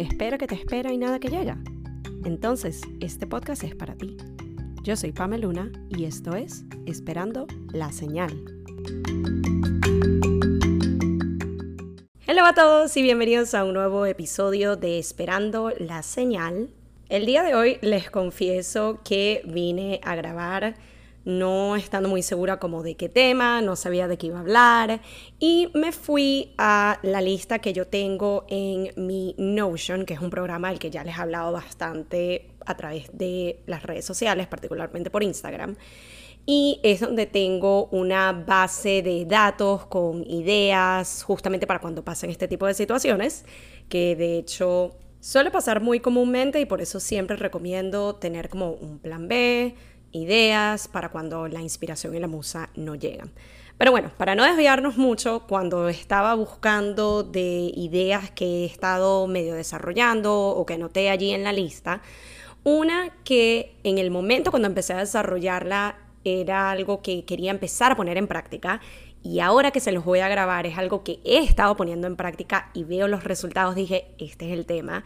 espera que te espera y nada que llega. Entonces, este podcast es para ti. Yo soy Pamela Luna y esto es Esperando la Señal. Hola a todos y bienvenidos a un nuevo episodio de Esperando la Señal. El día de hoy les confieso que vine a grabar no estando muy segura como de qué tema, no sabía de qué iba a hablar y me fui a la lista que yo tengo en mi Notion, que es un programa del que ya les he hablado bastante a través de las redes sociales, particularmente por Instagram. Y es donde tengo una base de datos con ideas justamente para cuando pasen este tipo de situaciones, que de hecho suele pasar muy comúnmente y por eso siempre recomiendo tener como un plan B, ideas para cuando la inspiración y la musa no llegan. Pero bueno, para no desviarnos mucho, cuando estaba buscando de ideas que he estado medio desarrollando o que anoté allí en la lista, una que en el momento cuando empecé a desarrollarla era algo que quería empezar a poner en práctica y ahora que se los voy a grabar es algo que he estado poniendo en práctica y veo los resultados, dije, este es el tema.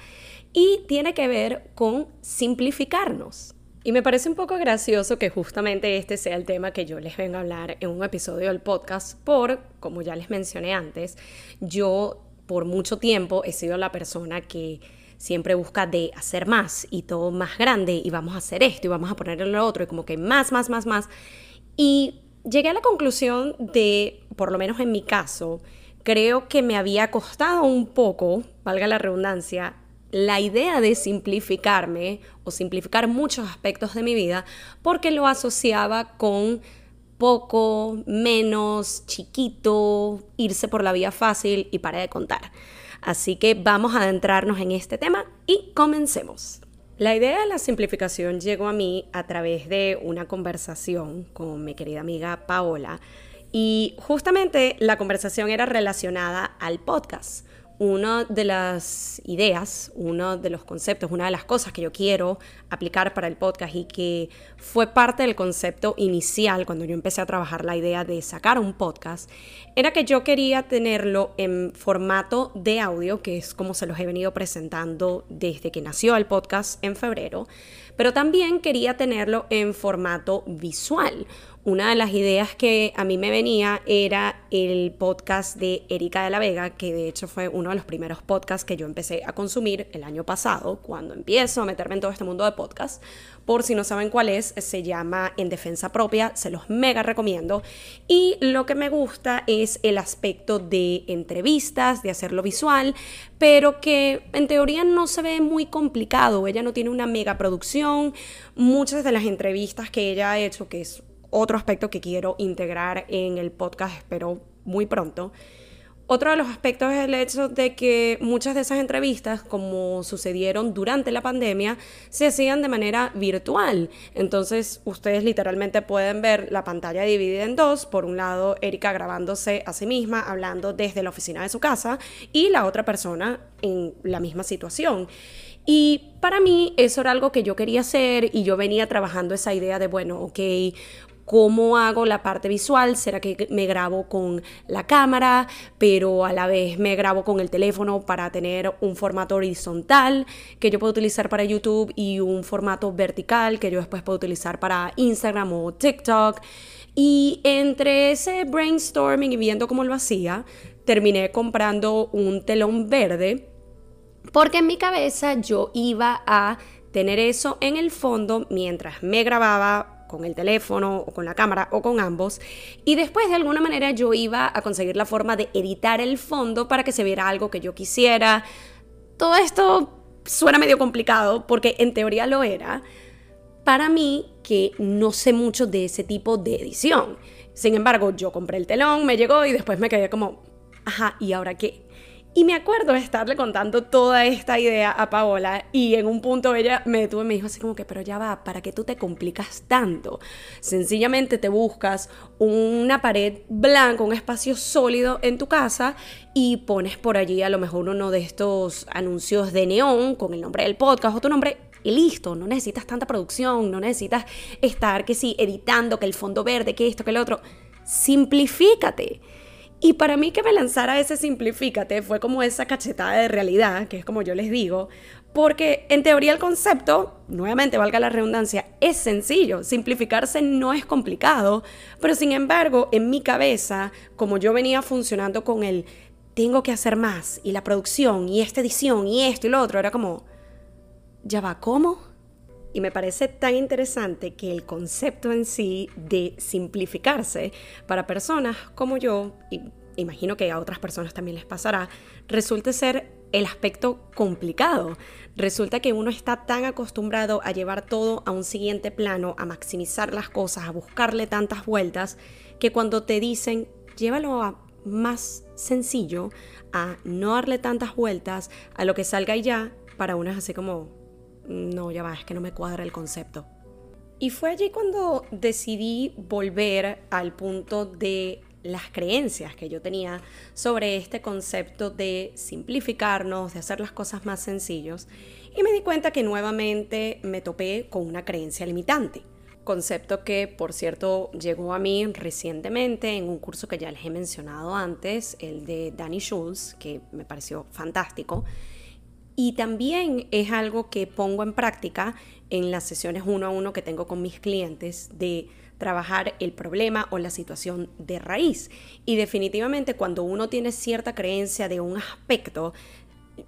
Y tiene que ver con simplificarnos. Y me parece un poco gracioso que justamente este sea el tema que yo les venga a hablar en un episodio del podcast, por, como ya les mencioné antes, yo por mucho tiempo he sido la persona que siempre busca de hacer más y todo más grande y vamos a hacer esto y vamos a ponerlo lo otro y como que más, más, más, más. Y llegué a la conclusión de, por lo menos en mi caso, creo que me había costado un poco, valga la redundancia, la idea de simplificarme o simplificar muchos aspectos de mi vida porque lo asociaba con poco, menos, chiquito, irse por la vía fácil y para de contar. Así que vamos a adentrarnos en este tema y comencemos. La idea de la simplificación llegó a mí a través de una conversación con mi querida amiga Paola y justamente la conversación era relacionada al podcast una de las ideas, uno de los conceptos, una de las cosas que yo quiero aplicar para el podcast y que fue parte del concepto inicial cuando yo empecé a trabajar la idea de sacar un podcast, era que yo quería tenerlo en formato de audio, que es como se los he venido presentando desde que nació el podcast en febrero, pero también quería tenerlo en formato visual una de las ideas que a mí me venía era el podcast de Erika de la Vega, que de hecho fue uno de los primeros podcasts que yo empecé a consumir el año pasado, cuando empiezo a meterme en todo este mundo de podcast. Por si no saben cuál es, se llama En Defensa Propia, se los mega recomiendo. Y lo que me gusta es el aspecto de entrevistas, de hacerlo visual, pero que en teoría no se ve muy complicado. Ella no tiene una mega producción. Muchas de las entrevistas que ella ha hecho, que es otro aspecto que quiero integrar en el podcast, espero muy pronto. Otro de los aspectos es el hecho de que muchas de esas entrevistas, como sucedieron durante la pandemia, se hacían de manera virtual. Entonces, ustedes literalmente pueden ver la pantalla dividida en dos. Por un lado, Erika grabándose a sí misma, hablando desde la oficina de su casa, y la otra persona en la misma situación. Y para mí eso era algo que yo quería hacer y yo venía trabajando esa idea de, bueno, ok, ¿Cómo hago la parte visual? ¿Será que me grabo con la cámara, pero a la vez me grabo con el teléfono para tener un formato horizontal que yo puedo utilizar para YouTube y un formato vertical que yo después puedo utilizar para Instagram o TikTok? Y entre ese brainstorming y viendo cómo lo hacía, terminé comprando un telón verde porque en mi cabeza yo iba a tener eso en el fondo mientras me grababa con el teléfono o con la cámara o con ambos. Y después de alguna manera yo iba a conseguir la forma de editar el fondo para que se viera algo que yo quisiera. Todo esto suena medio complicado porque en teoría lo era. Para mí que no sé mucho de ese tipo de edición. Sin embargo, yo compré el telón, me llegó y después me quedé como, ajá, ¿y ahora qué? Y me acuerdo de estarle contando toda esta idea a Paola y en un punto ella me detuvo y me dijo así como que, pero ya va, ¿para qué tú te complicas tanto? Sencillamente te buscas una pared blanca, un espacio sólido en tu casa y pones por allí a lo mejor uno de estos anuncios de neón con el nombre del podcast o tu nombre y listo, no necesitas tanta producción, no necesitas estar que sí, editando, que el fondo verde, que esto, que el otro. Simplifícate. Y para mí que me lanzara ese simplifícate fue como esa cachetada de realidad, que es como yo les digo, porque en teoría el concepto, nuevamente valga la redundancia, es sencillo, simplificarse no es complicado, pero sin embargo en mi cabeza, como yo venía funcionando con el tengo que hacer más y la producción y esta edición y esto y lo otro, era como, ya va, ¿cómo? Y me parece tan interesante que el concepto en sí de simplificarse para personas como yo, y imagino que a otras personas también les pasará, resulte ser el aspecto complicado. Resulta que uno está tan acostumbrado a llevar todo a un siguiente plano, a maximizar las cosas, a buscarle tantas vueltas, que cuando te dicen llévalo a más sencillo, a no darle tantas vueltas, a lo que salga y ya, para uno es así como, no, ya va, es que no me cuadra el concepto. Y fue allí cuando decidí volver al punto de las creencias que yo tenía sobre este concepto de simplificarnos, de hacer las cosas más sencillos, y me di cuenta que nuevamente me topé con una creencia limitante. Concepto que, por cierto, llegó a mí recientemente en un curso que ya les he mencionado antes, el de Danny Schulz, que me pareció fantástico y también es algo que pongo en práctica en las sesiones uno a uno que tengo con mis clientes de trabajar el problema o la situación de raíz. Y definitivamente cuando uno tiene cierta creencia de un aspecto,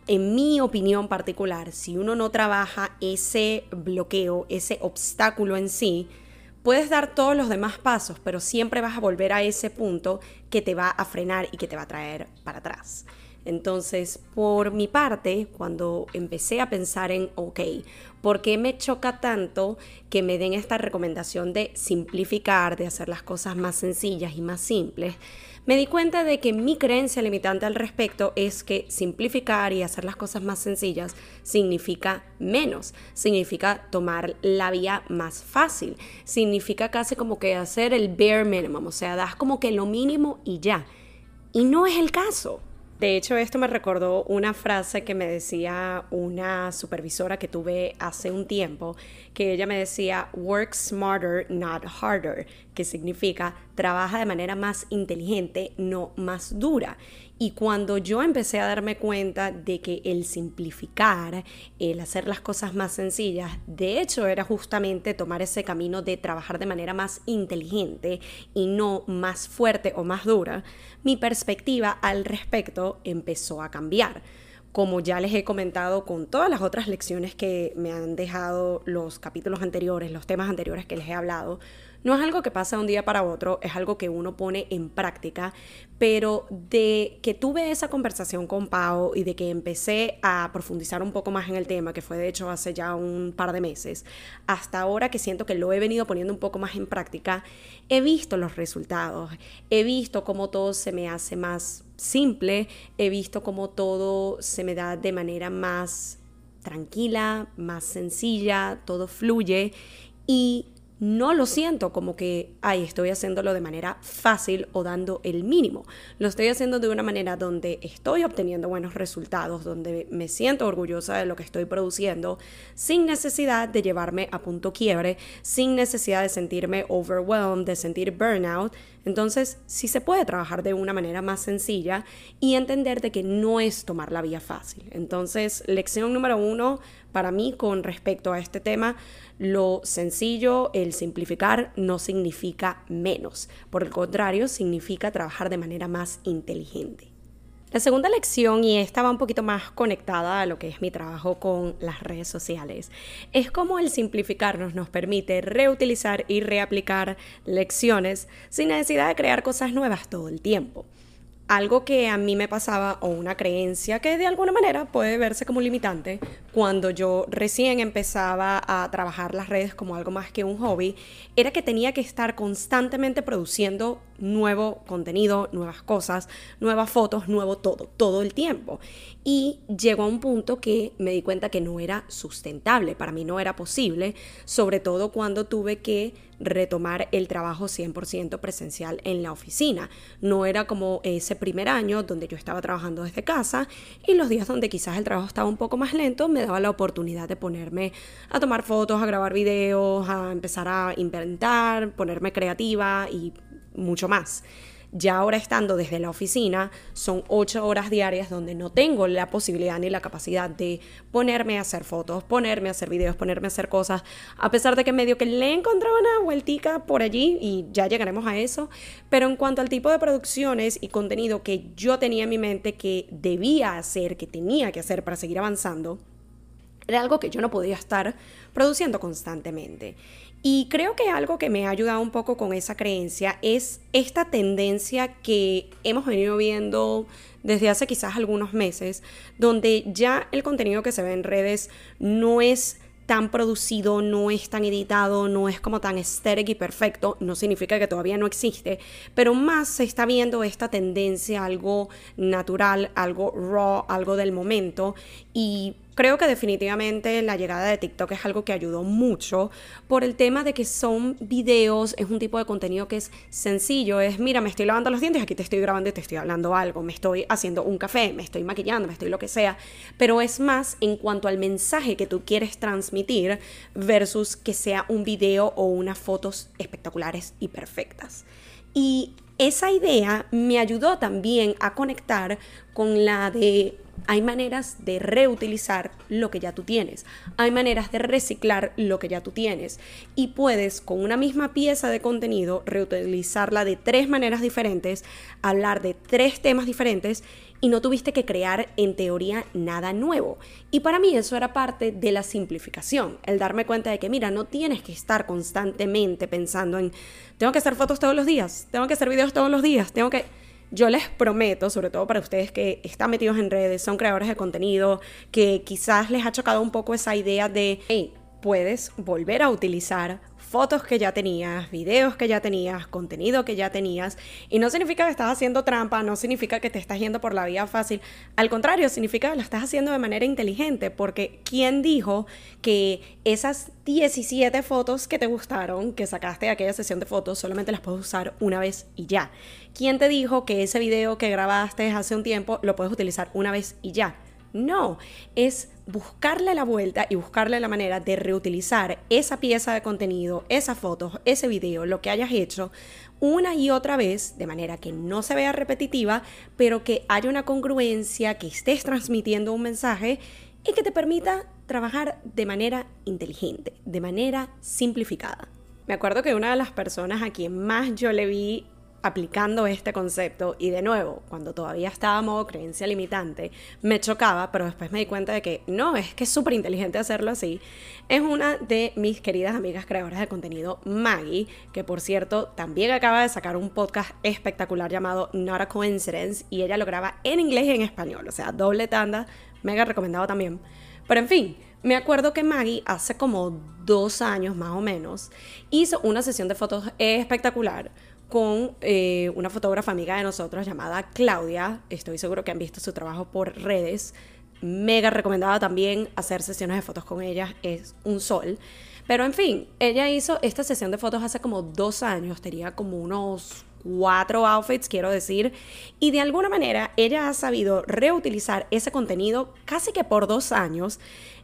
en mi opinión particular, si uno no trabaja ese bloqueo, ese obstáculo en sí, puedes dar todos los demás pasos, pero siempre vas a volver a ese punto que te va a frenar y que te va a traer para atrás. Entonces, por mi parte, cuando empecé a pensar en, ok, ¿por qué me choca tanto que me den esta recomendación de simplificar, de hacer las cosas más sencillas y más simples? Me di cuenta de que mi creencia limitante al respecto es que simplificar y hacer las cosas más sencillas significa menos, significa tomar la vía más fácil, significa casi como que hacer el bare minimum, o sea, das como que lo mínimo y ya. Y no es el caso. De hecho, esto me recordó una frase que me decía una supervisora que tuve hace un tiempo, que ella me decía, work smarter, not harder, que significa trabaja de manera más inteligente, no más dura. Y cuando yo empecé a darme cuenta de que el simplificar, el hacer las cosas más sencillas, de hecho era justamente tomar ese camino de trabajar de manera más inteligente y no más fuerte o más dura, mi perspectiva al respecto empezó a cambiar como ya les he comentado con todas las otras lecciones que me han dejado los capítulos anteriores, los temas anteriores que les he hablado, no es algo que pasa de un día para otro, es algo que uno pone en práctica, pero de que tuve esa conversación con Pau y de que empecé a profundizar un poco más en el tema, que fue de hecho hace ya un par de meses, hasta ahora que siento que lo he venido poniendo un poco más en práctica, he visto los resultados, he visto cómo todo se me hace más simple, he visto cómo todo se me da de manera más tranquila, más sencilla, todo fluye y no lo siento como que, ay, estoy haciéndolo de manera fácil o dando el mínimo. Lo estoy haciendo de una manera donde estoy obteniendo buenos resultados, donde me siento orgullosa de lo que estoy produciendo, sin necesidad de llevarme a punto quiebre, sin necesidad de sentirme overwhelmed, de sentir burnout. Entonces, sí se puede trabajar de una manera más sencilla y entender de que no es tomar la vía fácil. Entonces, lección número uno para mí con respecto a este tema, lo sencillo, el simplificar no significa menos. Por el contrario, significa trabajar de manera más inteligente. La segunda lección, y esta va un poquito más conectada a lo que es mi trabajo con las redes sociales, es cómo el simplificarnos nos permite reutilizar y reaplicar lecciones sin necesidad de crear cosas nuevas todo el tiempo algo que a mí me pasaba o una creencia que de alguna manera puede verse como limitante cuando yo recién empezaba a trabajar las redes como algo más que un hobby, era que tenía que estar constantemente produciendo nuevo contenido, nuevas cosas, nuevas fotos, nuevo todo, todo el tiempo. Y llegó a un punto que me di cuenta que no era sustentable, para mí no era posible, sobre todo cuando tuve que retomar el trabajo 100% presencial en la oficina. No era como ese primer año donde yo estaba trabajando desde casa y los días donde quizás el trabajo estaba un poco más lento me daba la oportunidad de ponerme a tomar fotos, a grabar videos, a empezar a inventar, ponerme creativa y mucho más. Ya ahora estando desde la oficina, son ocho horas diarias donde no tengo la posibilidad ni la capacidad de ponerme a hacer fotos, ponerme a hacer videos, ponerme a hacer cosas, a pesar de que medio que le he encontrado una vueltica por allí y ya llegaremos a eso, pero en cuanto al tipo de producciones y contenido que yo tenía en mi mente que debía hacer, que tenía que hacer para seguir avanzando, era algo que yo no podía estar produciendo constantemente. Y creo que algo que me ha ayudado un poco con esa creencia es esta tendencia que hemos venido viendo desde hace quizás algunos meses, donde ya el contenido que se ve en redes no es tan producido, no es tan editado, no es como tan estético y perfecto, no significa que todavía no existe, pero más se está viendo esta tendencia, algo natural, algo raw, algo del momento y Creo que definitivamente la llegada de TikTok es algo que ayudó mucho por el tema de que son videos, es un tipo de contenido que es sencillo, es mira, me estoy lavando los dientes, aquí te estoy grabando y te estoy hablando algo, me estoy haciendo un café, me estoy maquillando, me estoy lo que sea, pero es más en cuanto al mensaje que tú quieres transmitir versus que sea un video o unas fotos espectaculares y perfectas. Y esa idea me ayudó también a conectar con la de hay maneras de reutilizar lo que ya tú tienes. Hay maneras de reciclar lo que ya tú tienes. Y puedes con una misma pieza de contenido reutilizarla de tres maneras diferentes, hablar de tres temas diferentes y no tuviste que crear en teoría nada nuevo. Y para mí eso era parte de la simplificación, el darme cuenta de que mira, no tienes que estar constantemente pensando en, tengo que hacer fotos todos los días, tengo que hacer videos todos los días, tengo que yo les prometo, sobre todo para ustedes que están metidos en redes, son creadores de contenido, que quizás les ha chocado un poco esa idea de, hey, puedes volver a utilizar fotos que ya tenías, videos que ya tenías, contenido que ya tenías. Y no significa que estás haciendo trampa, no significa que te estás yendo por la vía fácil. Al contrario, significa que lo estás haciendo de manera inteligente, porque ¿quién dijo que esas 17 fotos que te gustaron, que sacaste de aquella sesión de fotos, solamente las puedes usar una vez y ya? ¿Quién te dijo que ese video que grabaste hace un tiempo lo puedes utilizar una vez y ya? No, es buscarle la vuelta y buscarle la manera de reutilizar esa pieza de contenido, esas fotos, ese video, lo que hayas hecho una y otra vez, de manera que no se vea repetitiva, pero que haya una congruencia, que estés transmitiendo un mensaje y que te permita trabajar de manera inteligente, de manera simplificada. Me acuerdo que una de las personas a quien más yo le vi aplicando este concepto y de nuevo, cuando todavía estaba modo creencia limitante, me chocaba, pero después me di cuenta de que no, es que es súper inteligente hacerlo así, es una de mis queridas amigas creadoras de contenido, Maggie, que por cierto también acaba de sacar un podcast espectacular llamado Not a Coincidence y ella lo graba en inglés y en español, o sea, doble tanda, mega recomendado también. Pero en fin, me acuerdo que Maggie hace como dos años más o menos hizo una sesión de fotos espectacular con eh, una fotógrafa amiga de nosotros llamada Claudia. Estoy seguro que han visto su trabajo por redes. Mega recomendada también hacer sesiones de fotos con ella. Es un sol. Pero en fin, ella hizo esta sesión de fotos hace como dos años. Tenía como unos cuatro outfits, quiero decir. Y de alguna manera ella ha sabido reutilizar ese contenido casi que por dos años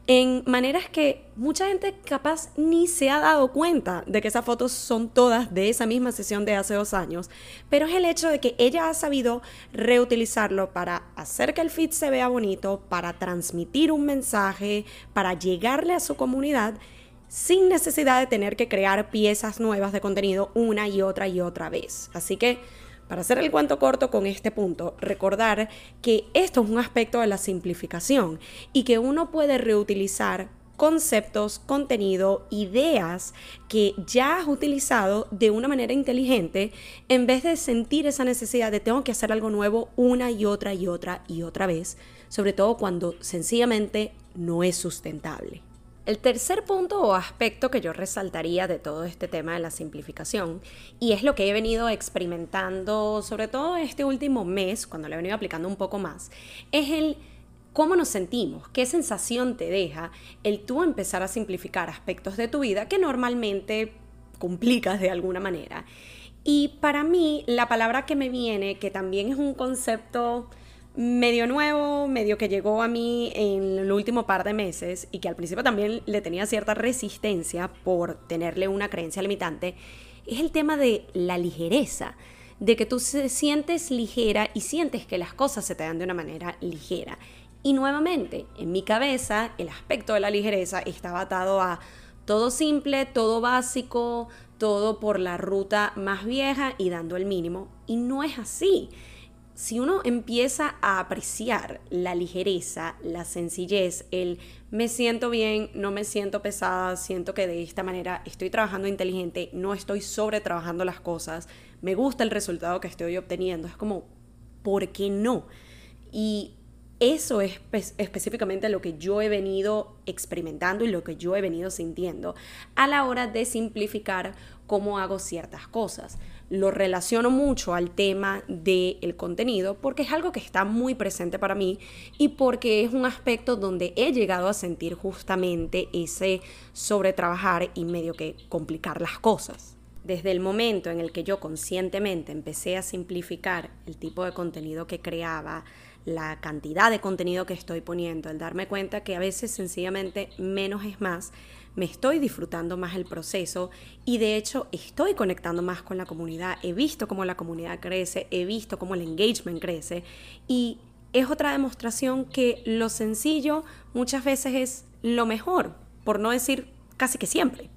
en maneras que mucha gente capaz ni se ha dado cuenta de que esas fotos son todas de esa misma sesión de hace dos años, pero es el hecho de que ella ha sabido reutilizarlo para hacer que el feed se vea bonito, para transmitir un mensaje, para llegarle a su comunidad sin necesidad de tener que crear piezas nuevas de contenido una y otra y otra vez. Así que para hacer el cuento corto con este punto, recordar que esto es un aspecto de la simplificación y que uno puede reutilizar conceptos, contenido, ideas que ya has utilizado de una manera inteligente en vez de sentir esa necesidad de tengo que hacer algo nuevo una y otra y otra y otra vez, sobre todo cuando sencillamente no es sustentable. El tercer punto o aspecto que yo resaltaría de todo este tema de la simplificación, y es lo que he venido experimentando sobre todo este último mes, cuando lo he venido aplicando un poco más, es el cómo nos sentimos, qué sensación te deja el tú empezar a simplificar aspectos de tu vida que normalmente complicas de alguna manera. Y para mí, la palabra que me viene, que también es un concepto medio nuevo, medio que llegó a mí en el último par de meses y que al principio también le tenía cierta resistencia por tenerle una creencia limitante, es el tema de la ligereza, de que tú se sientes ligera y sientes que las cosas se te dan de una manera ligera. Y nuevamente, en mi cabeza, el aspecto de la ligereza estaba atado a todo simple, todo básico, todo por la ruta más vieja y dando el mínimo. Y no es así. Si uno empieza a apreciar la ligereza, la sencillez, el me siento bien, no me siento pesada, siento que de esta manera estoy trabajando inteligente, no estoy sobre trabajando las cosas, me gusta el resultado que estoy obteniendo, es como, ¿por qué no? Y eso es específicamente lo que yo he venido experimentando y lo que yo he venido sintiendo a la hora de simplificar cómo hago ciertas cosas. Lo relaciono mucho al tema del contenido porque es algo que está muy presente para mí y porque es un aspecto donde he llegado a sentir justamente ese sobretrabajar y medio que complicar las cosas. Desde el momento en el que yo conscientemente empecé a simplificar el tipo de contenido que creaba, la cantidad de contenido que estoy poniendo, el darme cuenta que a veces sencillamente menos es más, me estoy disfrutando más el proceso y de hecho estoy conectando más con la comunidad, he visto cómo la comunidad crece, he visto cómo el engagement crece y es otra demostración que lo sencillo muchas veces es lo mejor, por no decir casi que siempre.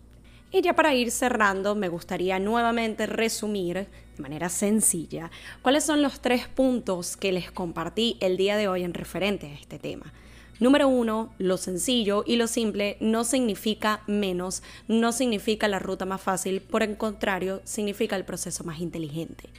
Y ya para ir cerrando, me gustaría nuevamente resumir de manera sencilla cuáles son los tres puntos que les compartí el día de hoy en referente a este tema. Número uno, lo sencillo y lo simple no significa menos, no significa la ruta más fácil, por el contrario, significa el proceso más inteligente.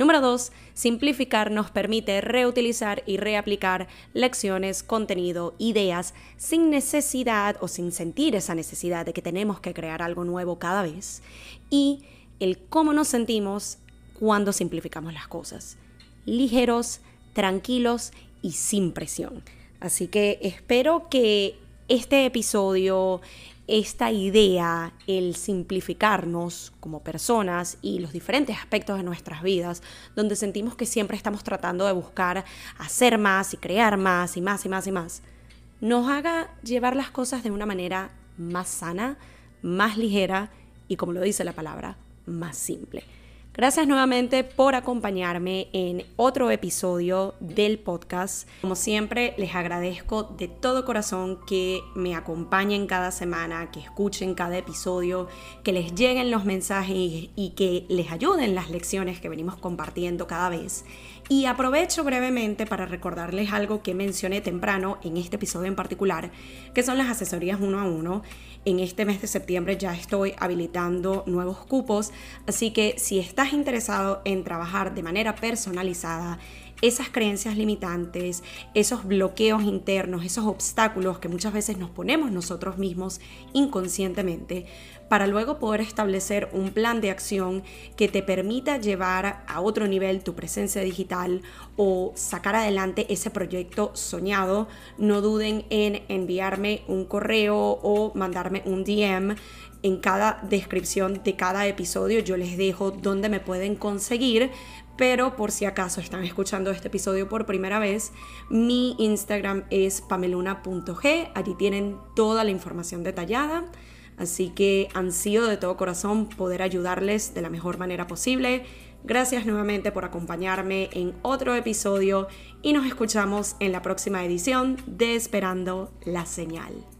Número 2. Simplificar nos permite reutilizar y reaplicar lecciones, contenido, ideas sin necesidad o sin sentir esa necesidad de que tenemos que crear algo nuevo cada vez. Y el cómo nos sentimos cuando simplificamos las cosas. Ligeros, tranquilos y sin presión. Así que espero que este episodio, esta idea, el simplificarnos como personas y los diferentes aspectos de nuestras vidas, donde sentimos que siempre estamos tratando de buscar hacer más y crear más y más y más y más, nos haga llevar las cosas de una manera más sana, más ligera y, como lo dice la palabra, más simple. Gracias nuevamente por acompañarme en otro episodio del podcast. Como siempre, les agradezco de todo corazón que me acompañen cada semana, que escuchen cada episodio, que les lleguen los mensajes y que les ayuden las lecciones que venimos compartiendo cada vez. Y aprovecho brevemente para recordarles algo que mencioné temprano en este episodio en particular, que son las asesorías uno a uno. En este mes de septiembre ya estoy habilitando nuevos cupos, así que si estás interesado en trabajar de manera personalizada, esas creencias limitantes, esos bloqueos internos, esos obstáculos que muchas veces nos ponemos nosotros mismos inconscientemente, para luego poder establecer un plan de acción que te permita llevar a otro nivel tu presencia digital o sacar adelante ese proyecto soñado, no duden en enviarme un correo o mandarme un DM. En cada descripción de cada episodio yo les dejo dónde me pueden conseguir, pero por si acaso están escuchando este episodio por primera vez, mi Instagram es pameluna.g, allí tienen toda la información detallada. Así que ansío de todo corazón poder ayudarles de la mejor manera posible. Gracias nuevamente por acompañarme en otro episodio y nos escuchamos en la próxima edición de Esperando la Señal.